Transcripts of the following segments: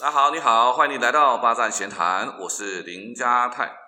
大家好，你好，欢迎你来到八站闲谈，我是林家泰。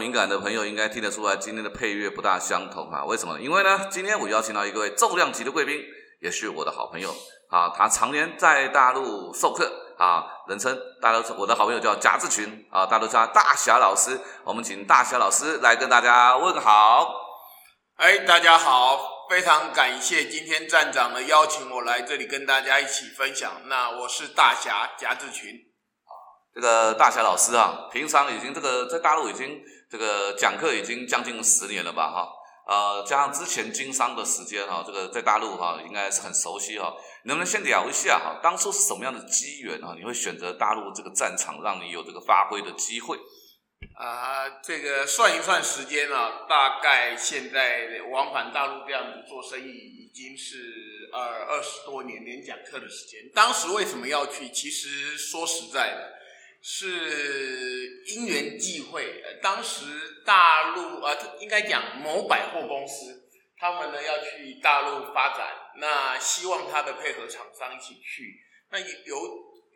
敏感的朋友应该听得出来，今天的配乐不大相同啊？为什么呢？因为呢，今天我邀请到一位重量级的贵宾，也是我的好朋友啊。他常年在大陆授课啊，人称大家都我的好朋友叫贾志群啊，大家都叫他大侠老师。我们请大侠老师来跟大家问个好。哎，大家好，非常感谢今天站长的邀请，我来这里跟大家一起分享。那我是大侠贾志群。这个大侠老师啊，平常已经这个在大陆已经这个讲课已经将近十年了吧哈，呃，加上之前经商的时间哈，这个在大陆哈应该是很熟悉哈。能不能先聊一下哈，当初是什么样的机缘啊？你会选择大陆这个战场，让你有这个发挥的机会？啊，这个算一算时间啊，大概现在往返大陆这样子做生意，已经是二二十多年连讲课的时间。当时为什么要去？其实说实在的。是因缘际会，当时大陆啊，应该讲某百货公司，他们呢要去大陆发展，那希望他的配合厂商一起去。那有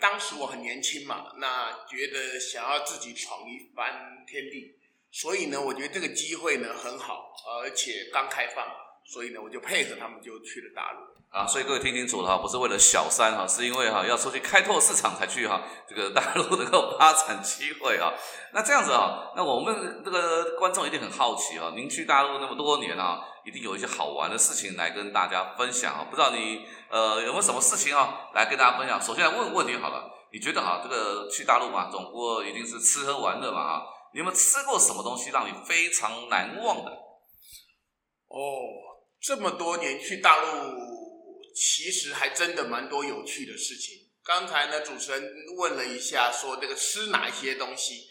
当时我很年轻嘛，那觉得想要自己闯一番天地，所以呢，我觉得这个机会呢很好，而且刚开放，所以呢我就配合他们就去了大陆。啊，所以各位听清楚了哈，不是为了小三哈，是因为哈要出去开拓市场才去哈，这个大陆能够发展机会啊。那这样子啊，那我们这个观众一定很好奇啊，您去大陆那么多年啊，一定有一些好玩的事情来跟大家分享啊。不知道你呃有没有什么事情啊来跟大家分享？首先来问问题好了，你觉得哈这个去大陆嘛，总不过一定是吃喝玩乐嘛啊？你有没有吃过什么东西让你非常难忘的？哦，这么多年去大陆。其实还真的蛮多有趣的事情。刚才呢，主持人问了一下，说这个吃哪一些东西？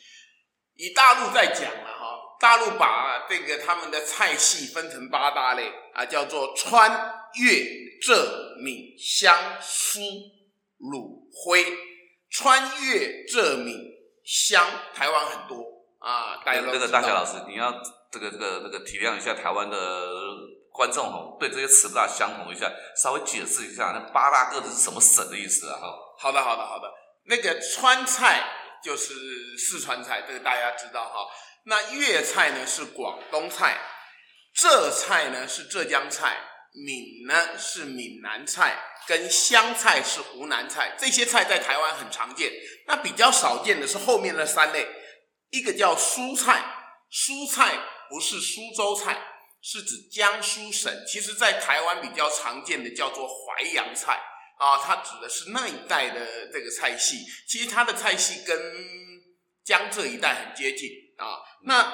以大陆在讲了哈，大陆把这个他们的菜系分成八大类啊，叫做川粤浙闽湘苏鲁徽。川粤浙闽湘，台湾很多啊。大家这个大侠老师，你要这个这个这个体谅一下台湾的。观众哦，对这些词不大相同，一下稍微解释一下，那八大个字是什么省的意思啊？哈，好的，好的，好的。那个川菜就是四川菜，这个大家知道哈。那粤菜呢是广东菜，浙菜呢是浙江菜，闽呢是闽南菜，跟湘菜是湖南菜。这些菜在台湾很常见，那比较少见的是后面的三类，一个叫蔬菜，蔬菜不是苏州菜。是指江苏省，其实在台湾比较常见的叫做淮扬菜啊，它指的是那一带的这个菜系。其实它的菜系跟江浙一带很接近啊。那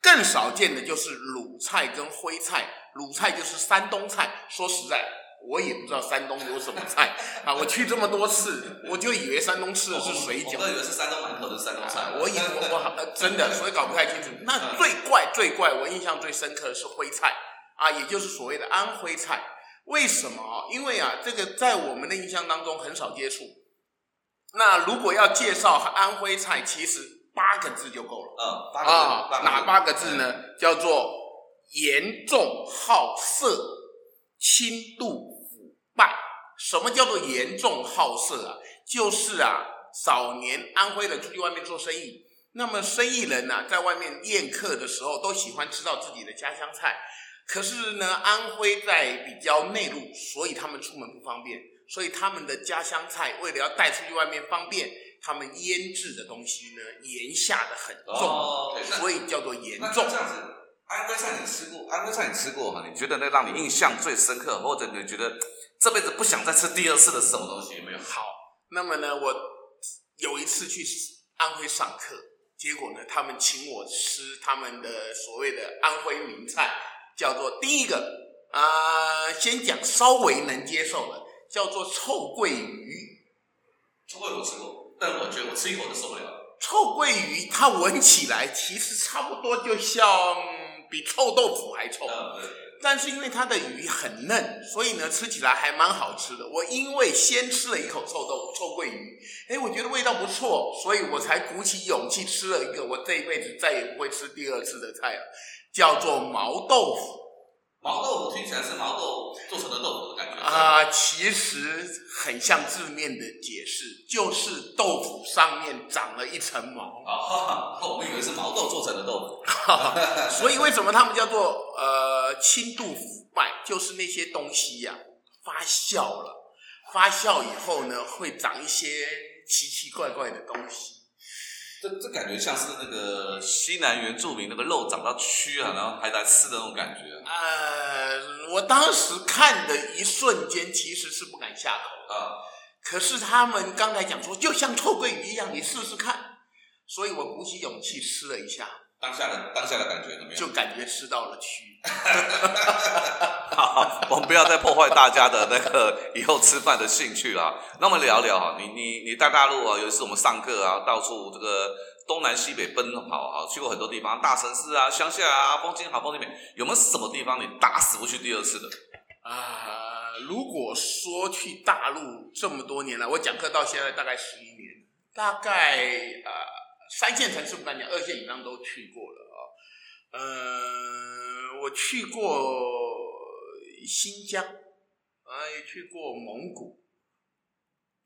更少见的就是鲁菜跟徽菜，鲁菜就是山东菜。说实在。我也不知道山东有什么菜 啊！我去这么多次，我就以为山东吃的是水饺。我以为是山东馒头是山东菜。我以为我真的，所以搞不太清楚。那最怪最怪，我印象最深刻的是徽菜啊，也就是所谓的安徽菜。为什么啊？因为啊，这个在我们的印象当中很少接触。那如果要介绍安徽菜，其实八个字就够了。嗯，八个字。哪八个字呢？叫做严重好色。轻度腐败，什么叫做严重好色啊？就是啊，早年安徽人出去外面做生意，那么生意人呢，在外面宴客的时候，都喜欢吃到自己的家乡菜。可是呢，安徽在比较内陆，所以他们出门不方便，所以他们的家乡菜为了要带出去外面方便，他们腌制的东西呢，盐下的很重，所以叫做严重。安徽菜你吃过？安徽菜你吃过哈？你觉得那让你印象最深刻，或者你觉得这辈子不想再吃第二次的是什么东西？有没有？好，那么呢，我有一次去安徽上课，结果呢，他们请我吃他们的所谓的安徽名菜，叫做第一个啊，先讲稍微能接受的，叫做臭鳜鱼。臭鳜我吃过，但我觉得我吃一口都受不了。臭鳜鱼它闻起来其实差不多就像。比臭豆腐还臭，但是因为它的鱼很嫩，所以呢吃起来还蛮好吃的。我因为先吃了一口臭豆腐臭鳜鱼，哎，我觉得味道不错，所以我才鼓起勇气吃了一个我这一辈子再也不会吃第二次的菜了，叫做毛豆腐。毛豆腐听起来是毛豆做成的豆腐的感觉啊，其实很像字面的解释，就是豆腐上面长了一层毛。啊，我们以为是毛豆做成的豆腐。所以为什么他们叫做呃轻度腐败？就是那些东西呀发酵了，发酵以后呢会长一些奇奇怪怪的东西。这这感觉像是那个西南原住民那个肉长到蛆啊，然后还来吃的那种感觉。呃，我当时看的一瞬间其实是不敢下口啊。可是他们刚才讲说，就像臭鳜鱼一样，你试试看。所以我鼓起勇气吃了一下。当下的当下的感觉怎么样？就感觉吃到了蛆。好，我们不要再破坏大家的那个以后吃饭的兴趣了。那我们聊聊哈，你你你在大陆啊，有一次我们上课啊，到处这个东南西北奔跑啊，去过很多地方，大城市啊、乡下啊，风景好，风景美。有没有什么地方你打死不去第二次的？啊，如果说去大陆这么多年来，我讲课到现在大概十一年，大概啊。三线城市不敢讲，二线以上都去过了啊。呃，我去过新疆，啊，也去过蒙古。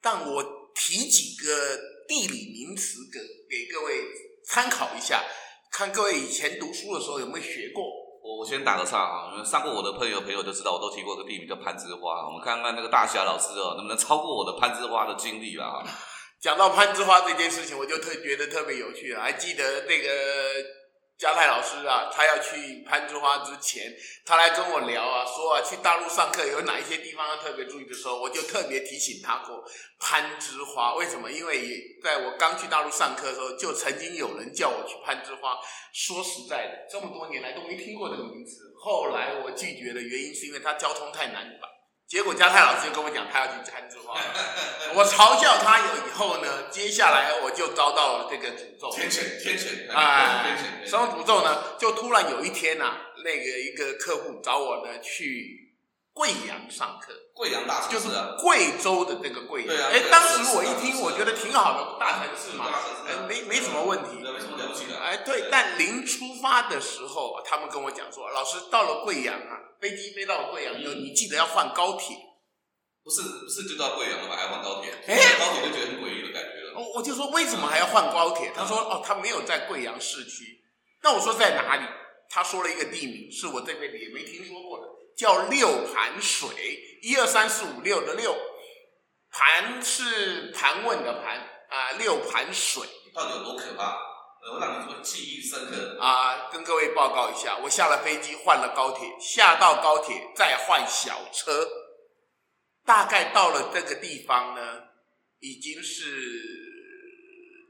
但我提几个地理名词给给各位参考一下，看各位以前读书的时候有没有学过。我我先打个岔啊，上过我的朋友朋友都知道，我都提过个地名叫攀枝花。我们看看那个大侠老师哦，能不能超过我的攀枝花的经历了啊？讲到攀枝花这件事情，我就特觉得特别有趣了。还记得那个嘉泰老师啊，他要去攀枝花之前，他来跟我聊啊，说啊，去大陆上课有哪一些地方要特别注意的时候，我就特别提醒他过攀枝花。为什么？因为在我刚去大陆上课的时候，就曾经有人叫我去攀枝花。说实在的，这么多年来都没听过这个名字。后来我拒绝的原因是因为它交通太难吧。结果嘉泰老师就跟我讲，他要去攀枝花。我嘲笑他有以后呢，接下来我就遭到了这个诅咒。天谴，天谴啊！什么诅咒呢？就突然有一天呐，那个一个客户找我呢去贵阳上课。贵阳大城市，就是贵州的这个贵阳。哎，当时我一听，我觉得挺好的，大城市嘛，哎没没什么问题。没什么了不起的。哎，对，但临出发的时候，他们跟我讲说，老师到了贵阳啊。飞机飞到贵阳以后，你记得要换高铁。不是不是就到贵阳了吗？还要换高铁？哎，高铁就觉得很诡异的感觉了。我我就说为什么还要换高铁？他说哦，他没有在贵阳市区。那我说在哪里？他说了一个地名，是我这辈子也没听说过的，叫六盘水。一二三四五六的六，盘是盘问的盘啊，六盘水到底有多可怕？我让你怎么记忆深刻啊？跟各位报告一下，我下了飞机换了高铁，下到高铁再换小车，大概到了这个地方呢，已经是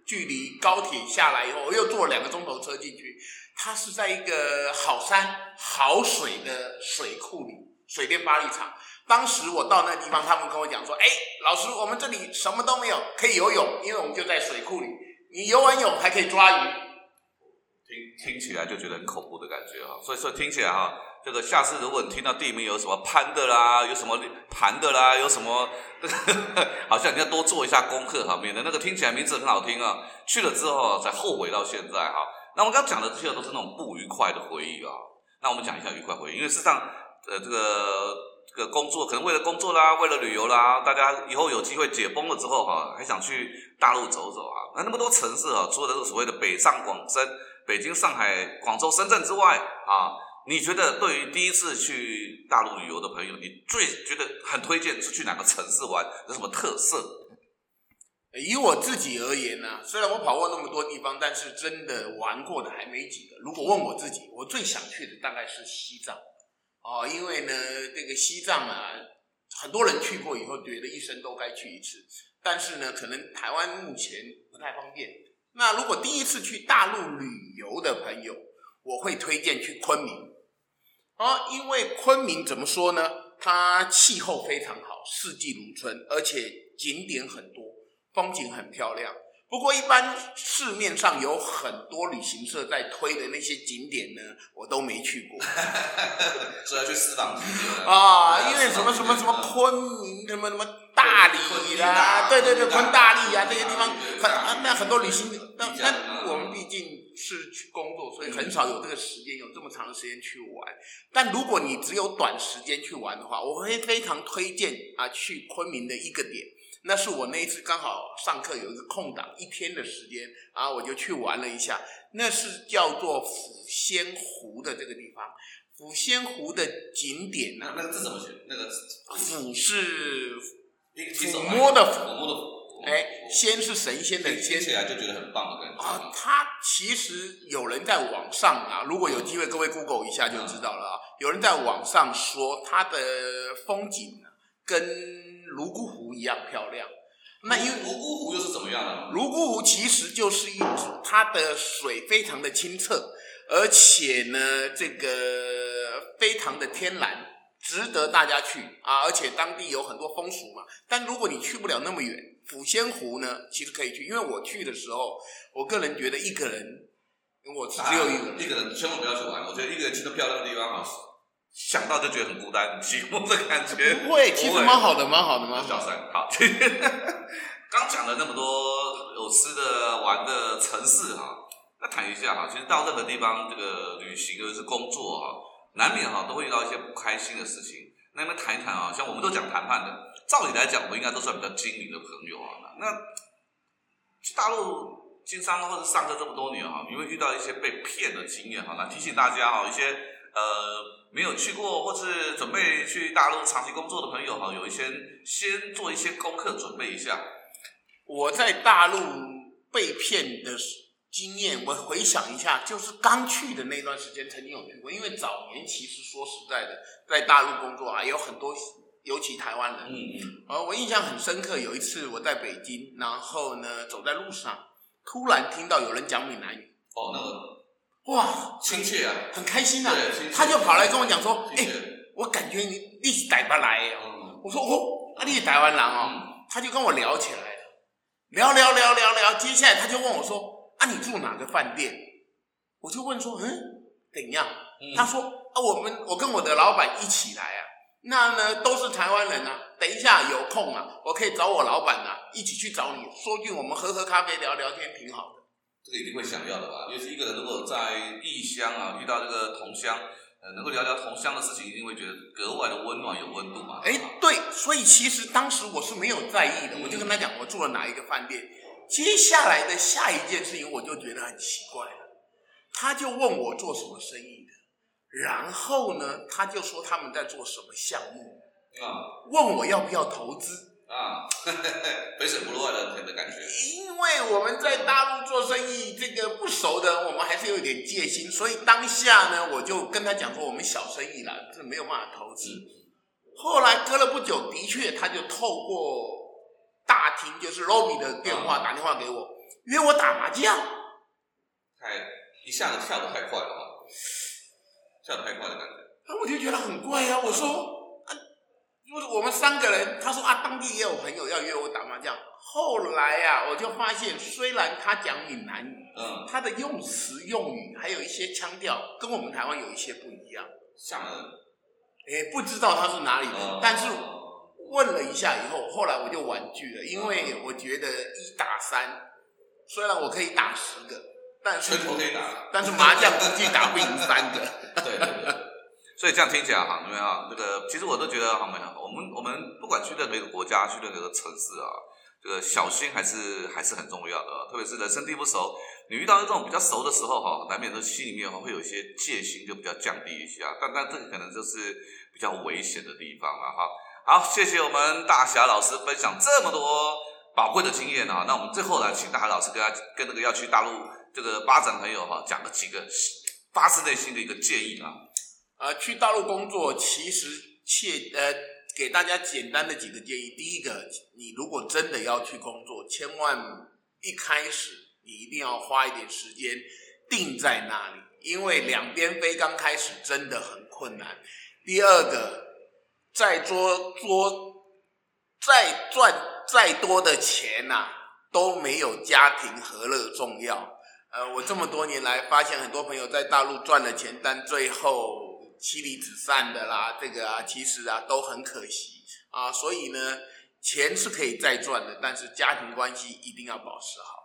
距离高铁下来以后，我又坐了两个钟头车进去。它是在一个好山好水的水库里，水电发力厂。当时我到那地方，他们跟我讲说：“哎，老师，我们这里什么都没有，可以游泳，因为我们就在水库里。”你游完泳还可以抓鱼，听听起来就觉得很恐怖的感觉哈。所以说听起来哈，这个下次如果你听到地名有什么攀的啦，有什么盘的啦，有什么，好像你要多做一下功课哈，免得那个听起来名字很好听啊，去了之后才后悔到现在哈。那我刚讲的这些都是那种不愉快的回忆啊。那我们讲一下愉快回忆，因为事实上，呃，这个这个工作可能为了工作啦，为了旅游啦，大家以后有机会解封了之后哈，还想去大陆走走啊。那那么多城市啊，除了这个所谓的北上广深、北京、上海、广州、深圳之外啊，你觉得对于第一次去大陆旅游的朋友，你最觉得很推荐是去哪个城市玩？有什么特色？以我自己而言呢，虽然我跑过那么多地方，但是真的玩过的还没几个。如果问我自己，我最想去的大概是西藏哦，因为呢，这个西藏啊，很多人去过以后觉得一生都该去一次。但是呢，可能台湾目前不太方便。那如果第一次去大陆旅游的朋友，我会推荐去昆明。啊，因为昆明怎么说呢？它气候非常好，四季如春，而且景点很多，风景很漂亮。不过一般市面上有很多旅行社在推的那些景点呢，我都没去过。所以要去私房景点啊，因为什么什么什么昆明什么什么大理啦，对对对，昆大理啊这些地方很那很多旅行，那那我们毕竟是去工作，所以很少有这个时间有这么长的时间去玩。但如果你只有短时间去玩的话，我会非常推荐啊去昆明的一个点。那是我那一次刚好上课有一个空档一天的时间，然后我就去玩了一下。那是叫做抚仙湖的这个地方，抚仙湖的景点呢？那个字怎么写？那个抚是抚摸的抚，摸的抚。哎，仙是神仙的仙，起来就觉得很棒的感觉啊。它其实有人在网上啊，如果有机会各位 Google 一下就知道了啊。有人在网上说它的风景呢，跟泸沽湖一样漂亮，那因为泸沽湖又是怎么样呢？泸沽湖其实就是一它的水非常的清澈，而且呢，这个非常的天然，值得大家去啊！而且当地有很多风俗嘛。但如果你去不了那么远，抚仙湖呢，其实可以去。因为我去的时候，我个人觉得一个人，我只有一个一个人，千万不要去玩。我觉得一个人去那漂亮的地方好。想到就觉得很孤单、很寂寞的感觉。不会，其实蛮好的，蛮好的，蛮好。小三，好。刚讲了那么多有吃的、玩的城市哈，那谈一下哈，其实到任何地方这个旅行或者是工作哈，难免哈都会遇到一些不开心的事情。那你们谈一谈啊，像我们都讲谈判的，照理来讲，我们应该都算比较精明的朋友啊。那去大陆经商或者上课这么多年哈，你会遇到一些被骗的经验哈？那提醒大家哈，一些呃。没有去过或是准备去大陆长期工作的朋友哈，有一些先做一些功课，准备一下。我在大陆被骗的经验，我回想一下，就是刚去的那段时间曾经有去过。因为早年其实说实在的，在大陆工作啊，有很多，尤其台湾人。嗯嗯。而我印象很深刻，有一次我在北京，然后呢走在路上，突然听到有人讲闽南语。哦，那个。哇，亲切啊，很开心啊！他就跑来跟我讲说：“哎，我感觉你你是台湾来哦。”我说：“哦，那你是台湾人哦。”他就跟我聊起来了，聊聊聊聊聊。接下来他就问我说：“啊，你住哪个饭店？”我就问说：“嗯，怎样？”他说：“啊，我们我跟我的老板一起来啊。那呢都是台湾人啊。等一下有空啊，我可以找我老板啊一起去找你，说句我们喝喝咖啡聊聊天，挺好的。”这个一定会想要的吧？因为一个人如果在异乡啊，遇到这个同乡，呃，能够聊聊同乡的事情，一定会觉得格外的温暖，有温度嘛。哎，对，所以其实当时我是没有在意的，我就跟他讲我住了哪一个饭店。接下来的下一件事情，我就觉得很奇怪了。他就问我做什么生意的，然后呢，他就说他们在做什么项目，啊，问我要不要投资。啊，肥水不落的感觉。因为我们在大陆做生意，这个不熟的，我们还是有点戒心。所以当下呢，我就跟他讲说，我们小生意啦，是没有办法投资。后来隔了不久，的确他就透过大厅，就是 lobby 的电话打电话给我，约我打麻将。太一下子跳的太快了哈，跳的太快的感觉。那我就觉得很怪啊，我说。三个人，他说啊，当地也有朋友要约我打麻将。后来呀，我就发现，虽然他讲闽南语，嗯，他的用词用语还有一些腔调，跟我们台湾有一些不一样。像，哎，不知道他是哪里人，但是问了一下以后，后来我就婉拒了，因为我觉得一打三，虽然我可以打十个，但是可以打，但是麻将估计打不赢三个。对对对。所以这样听起来哈，因为啊，这个其实我都觉得好没有，我们我们不管去任何一个国家，去任何一个城市啊，这个小心还是还是很重要的。特别是人生地不熟，你遇到这种比较熟的时候哈，难免都心里面会有一些戒心，就比较降低一些啊。但但这个可能就是比较危险的地方了哈。好，谢谢我们大侠老师分享这么多宝贵的经验啊。那我们最后呢，请大侠老师跟他跟那个要去大陆这个发展朋友哈，讲了几个发自内心的一个建议啊。呃，去大陆工作其实切呃，给大家简单的几个建议。第一个，你如果真的要去工作，千万一开始你一定要花一点时间定在那里，因为两边飞刚开始真的很困难。第二个，再多多再赚再多的钱呐，都没有家庭和乐重要。呃，我这么多年来发现，很多朋友在大陆赚了钱，但最后妻离子散的啦，这个啊，其实啊都很可惜啊。所以呢，钱是可以再赚的，但是家庭关系一定要保持好。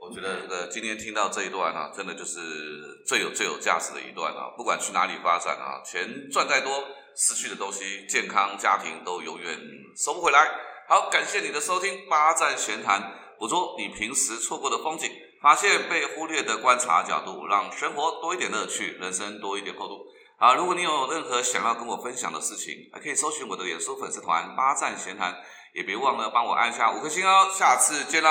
我觉得这个今天听到这一段啊，真的就是最有最有价值的一段啊！不管去哪里发展啊，钱赚再多，失去的东西，健康、家庭都永远收不回来。好，感谢你的收听，八站闲谈，捕捉你平时错过的风景。发现被忽略的观察角度，让生活多一点乐趣，人生多一点厚度。啊，如果你有任何想要跟我分享的事情，还可以搜寻我的脸书粉丝团“八站闲谈”，也别忘了帮我按下五颗星哦。下次见喽！